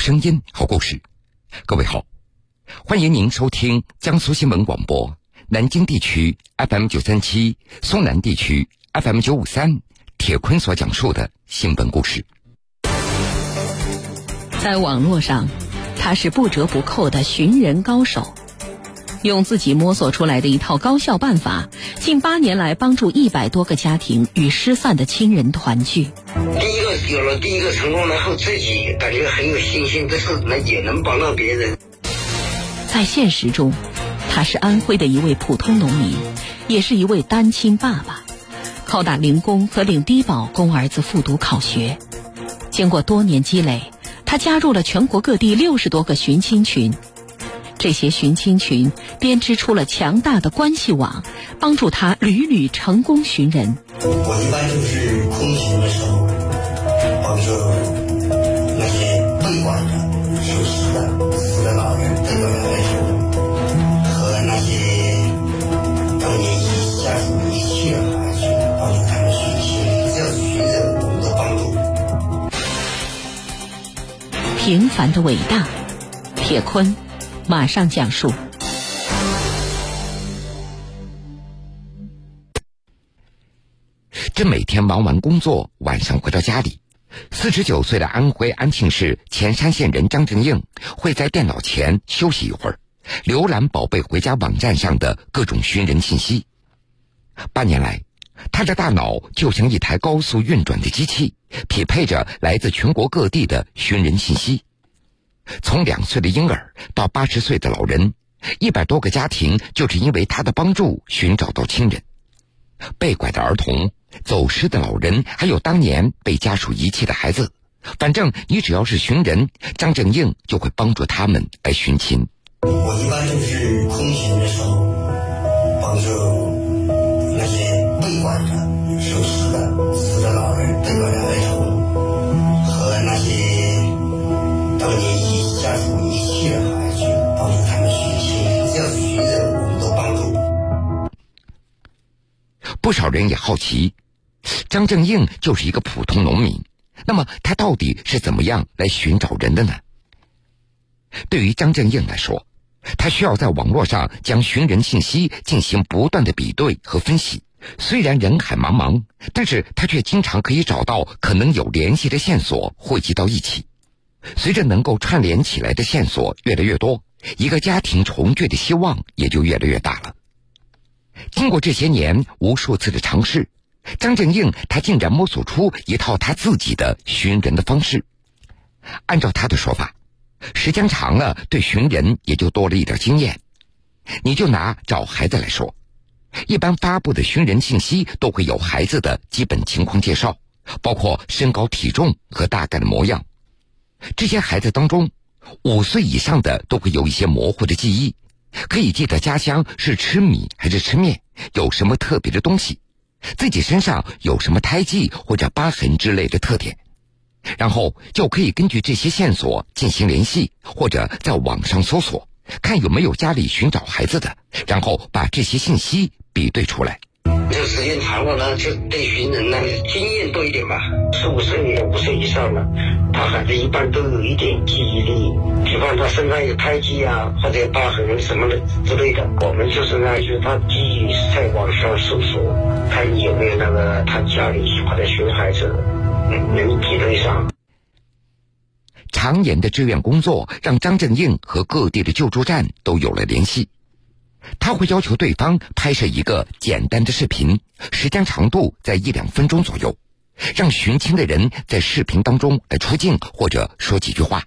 声音，好故事。各位好，欢迎您收听江苏新闻广播南京地区 FM 九三七、苏南地区 FM 九五三。铁坤所讲述的新闻故事，在网络上，他是不折不扣的寻人高手。用自己摸索出来的一套高效办法，近八年来帮助一百多个家庭与失散的亲人团聚。有了第一个成功，然后自己感觉很有信心，这是能也能帮到别人。在现实中，他是安徽的一位普通农民，也是一位单亲爸爸，靠打零工和领低保供儿子复读考学。经过多年积累，他加入了全国各地六十多个寻亲群。这些寻亲群编织出了强大的关系网，帮助他屡屡成功寻人。我一般就是空闲的时些被拐的、受失的、死的老人得到哀求，和那些当年遗家属遗弃的孩子，帮助他们寻亲，只要是寻人，我们都帮助。平凡的伟大，铁坤。马上讲述。这每天忙完工作，晚上回到家里，四十九岁的安徽安庆市潜山县人张正英会在电脑前休息一会儿，浏览宝贝回家网站上的各种寻人信息。半年来，他的大脑就像一台高速运转的机器，匹配着来自全国各地的寻人信息。从两岁的婴儿到八十岁的老人，一百多个家庭就是因为他的帮助寻找到亲人。被拐的儿童、走失的老人，还有当年被家属遗弃的孩子，反正你只要是寻人，张正英就会帮助他们来寻亲。我一般就是空闲的时候，帮助那些被拐的、受失的、死的老人得到哀人也好奇，张正英就是一个普通农民，那么他到底是怎么样来寻找人的呢？对于张正英来说，他需要在网络上将寻人信息进行不断的比对和分析。虽然人海茫茫，但是他却经常可以找到可能有联系的线索，汇集到一起。随着能够串联起来的线索越来越多，一个家庭重聚的希望也就越来越大了。经过这些年无数次的尝试，张正英他竟然摸索出一套他自己的寻人的方式。按照他的说法，时间长了，对寻人也就多了一点经验。你就拿找孩子来说，一般发布的寻人信息都会有孩子的基本情况介绍，包括身高、体重和大概的模样。这些孩子当中，五岁以上的都会有一些模糊的记忆，可以记得家乡是吃米还是吃面，有什么特别的东西，自己身上有什么胎记或者疤痕之类的特点，然后就可以根据这些线索进行联系，或者在网上搜索，看有没有家里寻找孩子的，然后把这些信息比对出来。这时间长了呢，就对寻人呢经验多一点吧。四五岁、五岁以上的，他孩子一般都有一点记忆力，比方他身上有胎记啊，或者疤痕什么的之类的。我们就是呢，就是他基于在网上搜索，看你有没有那个他家里或者寻孩子能比对上。常年的志愿工作让张正英和各地的救助站都有了联系。他会要求对方拍摄一个简单的视频，时间长度在一两分钟左右，让寻亲的人在视频当中来出镜或者说几句话。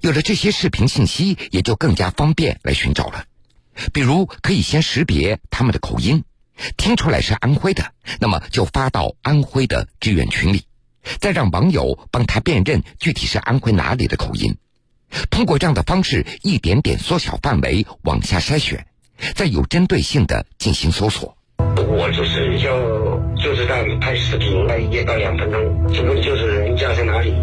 有了这些视频信息，也就更加方便来寻找了。比如可以先识别他们的口音，听出来是安徽的，那么就发到安徽的志愿群里，再让网友帮他辨认具体是安徽哪里的口音。通过这样的方式，一点点缩小范围，往下筛选。再有针对性的进行搜索。我就是要就是在拍视频，拍一到两分钟，这个就是人家在哪里，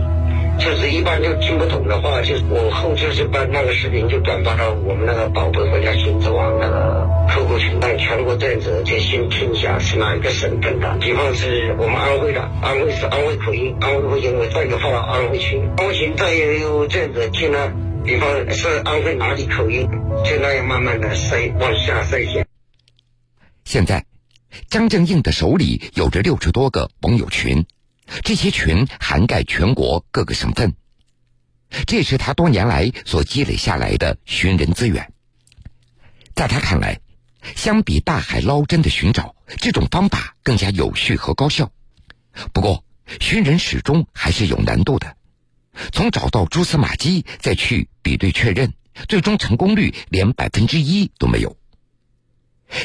就是一般就听不懂的话，就我后就是把那个视频就转发到我们那个宝贝回家亲子网那个 QQ 群，让全国志愿者就先听一下是哪一个省份的。比方是我们安徽的，安徽是安徽口音，安徽口音我再给发到安徽群，安徽群再有志愿者听了，比方是安徽哪里口音，就那样慢慢的筛往下筛选。现在，张正英的手里有着六十多个网友群。这些群涵盖全国各个省份，这是他多年来所积累下来的寻人资源。在他看来，相比大海捞针的寻找，这种方法更加有序和高效。不过，寻人始终还是有难度的。从找到蛛丝马迹，再去比对确认，最终成功率连百分之一都没有。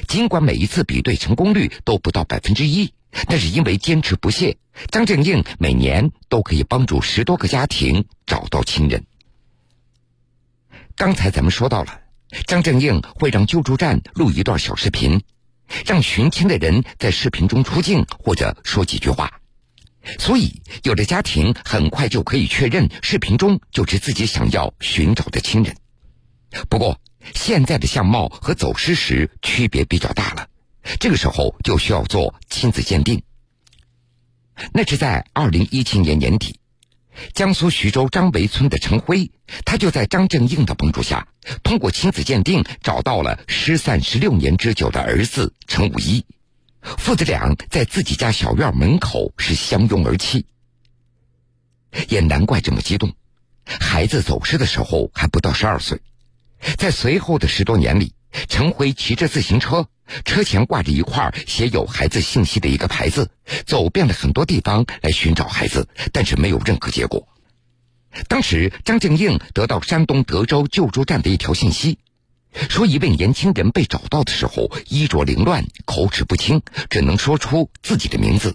尽管每一次比对成功率都不到百分之一。但是因为坚持不懈，张正英每年都可以帮助十多个家庭找到亲人。刚才咱们说到了，张正英会让救助站录一段小视频，让寻亲的人在视频中出镜或者说几句话，所以有的家庭很快就可以确认视频中就是自己想要寻找的亲人。不过，现在的相貌和走失时区别比较大了。这个时候就需要做亲子鉴定。那是在二零一七年年底，江苏徐州张围村的陈辉，他就在张正英的帮助下，通过亲子鉴定找到了失散十六年之久的儿子陈武一。父子俩在自己家小院门口是相拥而泣。也难怪这么激动，孩子走失的时候还不到十二岁，在随后的十多年里。陈辉骑着自行车，车前挂着一块写有孩子信息的一个牌子，走遍了很多地方来寻找孩子，但是没有任何结果。当时张静英得到山东德州救助站的一条信息，说一位年轻人被找到的时候衣着凌乱、口齿不清，只能说出自己的名字。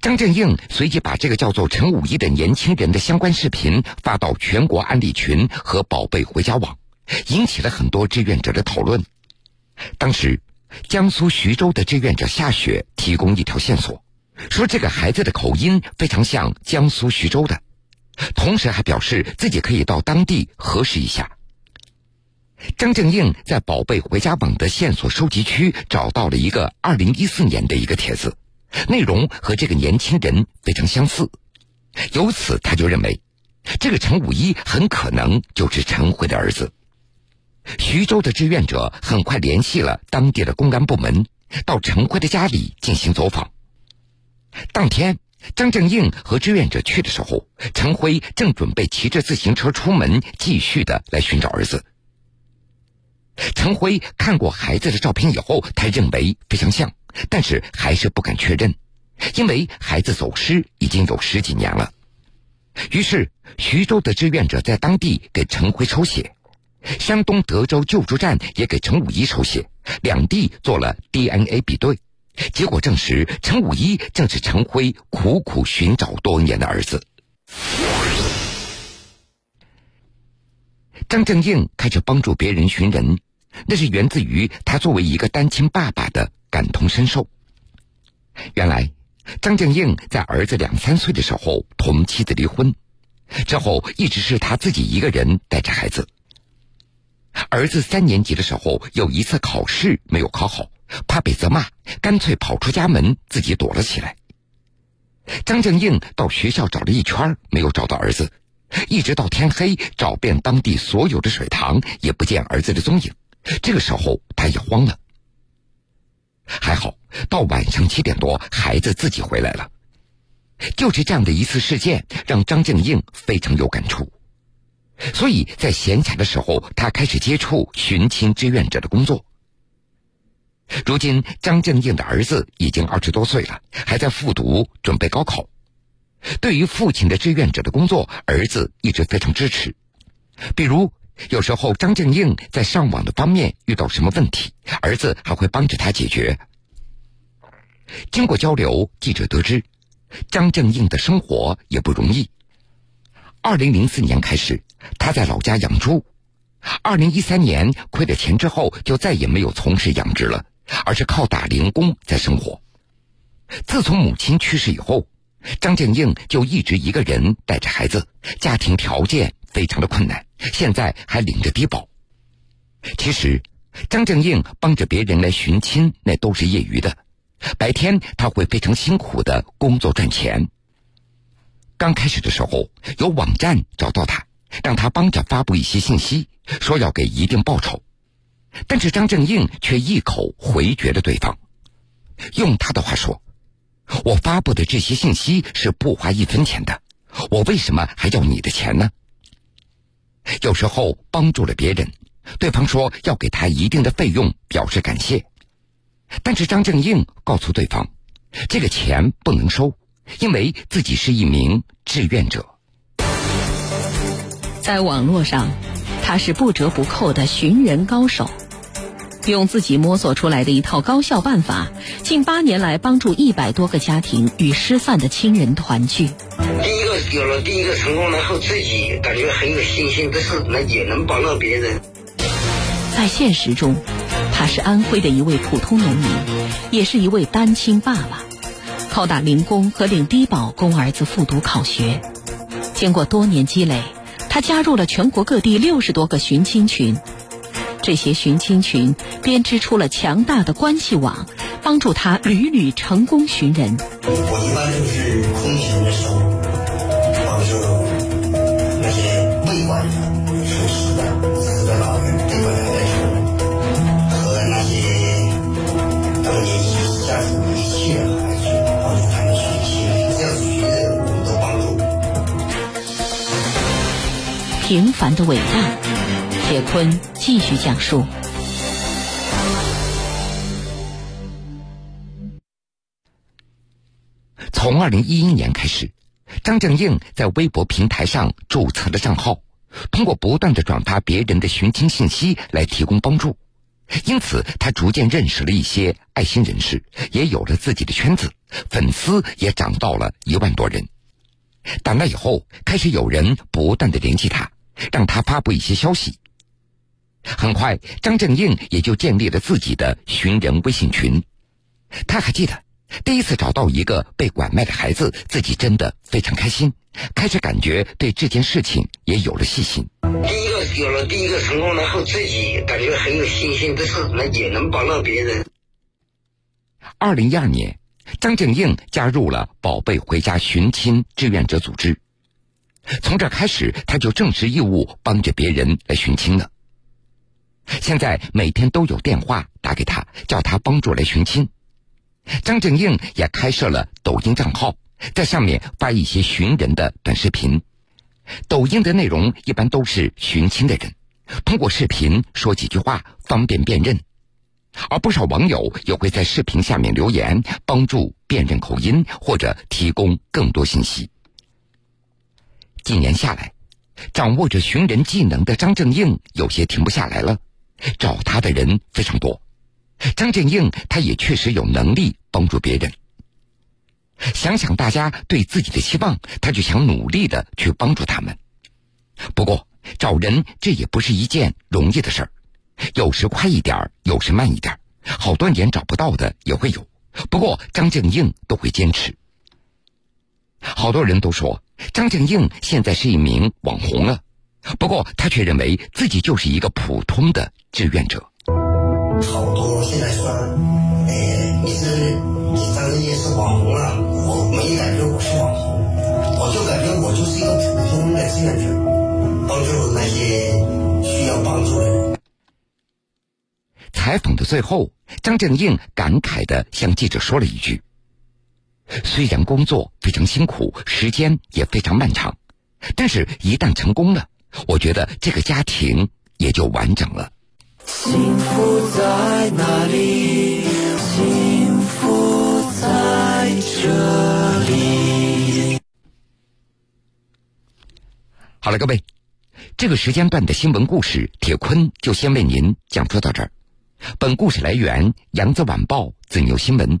张正英随即把这个叫做陈武一的年轻人的相关视频发到全国案例群和宝贝回家网。引起了很多志愿者的讨论。当时，江苏徐州的志愿者夏雪提供一条线索，说这个孩子的口音非常像江苏徐州的，同时还表示自己可以到当地核实一下。张正应在“宝贝回家网”的线索收集区找到了一个二零一四年的一个帖子，内容和这个年轻人非常相似，由此他就认为，这个陈武一很可能就是陈辉的儿子。徐州的志愿者很快联系了当地的公安部门，到陈辉的家里进行走访。当天，张正英和志愿者去的时候，陈辉正准备骑着自行车出门，继续的来寻找儿子。陈辉看过孩子的照片以后，他认为非常像，但是还是不敢确认，因为孩子走失已经有十几年了。于是，徐州的志愿者在当地给陈辉抽血。山东德州救助站也给陈武一抽血，两地做了 DNA 比对，结果证实陈武一正是陈辉苦苦寻找多年的儿子。张正英开始帮助别人寻人，那是源自于他作为一个单亲爸爸的感同身受。原来，张正英在儿子两三岁的时候同妻子离婚，之后一直是他自己一个人带着孩子。儿子三年级的时候，有一次考试没有考好，怕被责骂，干脆跑出家门，自己躲了起来。张正英到学校找了一圈，没有找到儿子，一直到天黑，找遍当地所有的水塘，也不见儿子的踪影。这个时候，他也慌了。还好，到晚上七点多，孩子自己回来了。就是这样的一次事件，让张正英非常有感触。所以在闲暇的时候，他开始接触寻亲志愿者的工作。如今，张正英的儿子已经二十多岁了，还在复读，准备高考。对于父亲的志愿者的工作，儿子一直非常支持。比如，有时候张正英在上网的方面遇到什么问题，儿子还会帮着他解决。经过交流，记者得知，张正英的生活也不容易。二零零四年开始，他在老家养猪。二零一三年亏了钱之后，就再也没有从事养殖了，而是靠打零工在生活。自从母亲去世以后，张正英就一直一个人带着孩子，家庭条件非常的困难，现在还领着低保。其实，张正英帮着别人来寻亲，那都是业余的。白天他会非常辛苦的工作赚钱。刚开始的时候，有网站找到他，让他帮着发布一些信息，说要给一定报酬。但是张正英却一口回绝了对方。用他的话说：“我发布的这些信息是不花一分钱的，我为什么还要你的钱呢？”有时候帮助了别人，对方说要给他一定的费用表示感谢，但是张正英告诉对方，这个钱不能收，因为自己是一名志愿者。在网络上，他是不折不扣的寻人高手。用自己摸索出来的一套高效办法，近八年来帮助一百多个家庭与失散的亲人团聚。有了第一个成功，然后自己感觉很有信心的事，那也能帮到别人。在现实中，他是安徽的一位普通农民，也是一位单亲爸爸，靠打零工和领低保供儿子复读考学。经过多年积累，他加入了全国各地六十多个寻亲群。这些寻亲群编织出了强大的关系网，帮助他屡屡成功寻人。我一般就是空闲的时候，平凡的伟大。铁坤继续讲述：从二零一一年开始，张正英在微博平台上注册了账号，通过不断的转发别人的寻亲信息来提供帮助。因此，他逐渐认识了一些爱心人士，也有了自己的圈子，粉丝也涨到了一万多人。打那以后，开始有人不断的联系他，让他发布一些消息。很快，张正英也就建立了自己的寻人微信群。他还记得第一次找到一个被拐卖的孩子，自己真的非常开心，开始感觉对这件事情也有了信心。第一个有了第一个成功，然后自己感觉很有信心这事，能也能帮到别人。二零一二年，张正英加入了“宝贝回家”寻亲志愿者组织，从这开始，他就正式义务帮着别人来寻亲了。现在每天都有电话打给他，叫他帮助来寻亲。张正英也开设了抖音账号，在上面发一些寻人的短视频。抖音的内容一般都是寻亲的人，通过视频说几句话，方便辨认。而不少网友也会在视频下面留言，帮助辨认口音或者提供更多信息。几年下来，掌握着寻人技能的张正英有些停不下来了。找他的人非常多，张正英他也确实有能力帮助别人。想想大家对自己的期望，他就想努力的去帮助他们。不过找人这也不是一件容易的事儿，有时快一点有时慢一点好多年找不到的也会有。不过张正英都会坚持。好多人都说张正英现在是一名网红了。不过，他却认为自己就是一个普通的志愿者。好多现在说，哎，你是你张正英是网红了，我没感觉我是网红，我就感觉我就是一个普通的志愿者，帮助那些需要帮助的人。采访的最后，张正英感慨的向记者说了一句：“虽然工作非常辛苦，时间也非常漫长，但是一旦成功了。”我觉得这个家庭也就完整了。幸福在哪里？幸福在这里。好了，各位，这个时间段的新闻故事，铁坤就先为您讲述到这儿。本故事来源《扬子晚报》子牛新闻。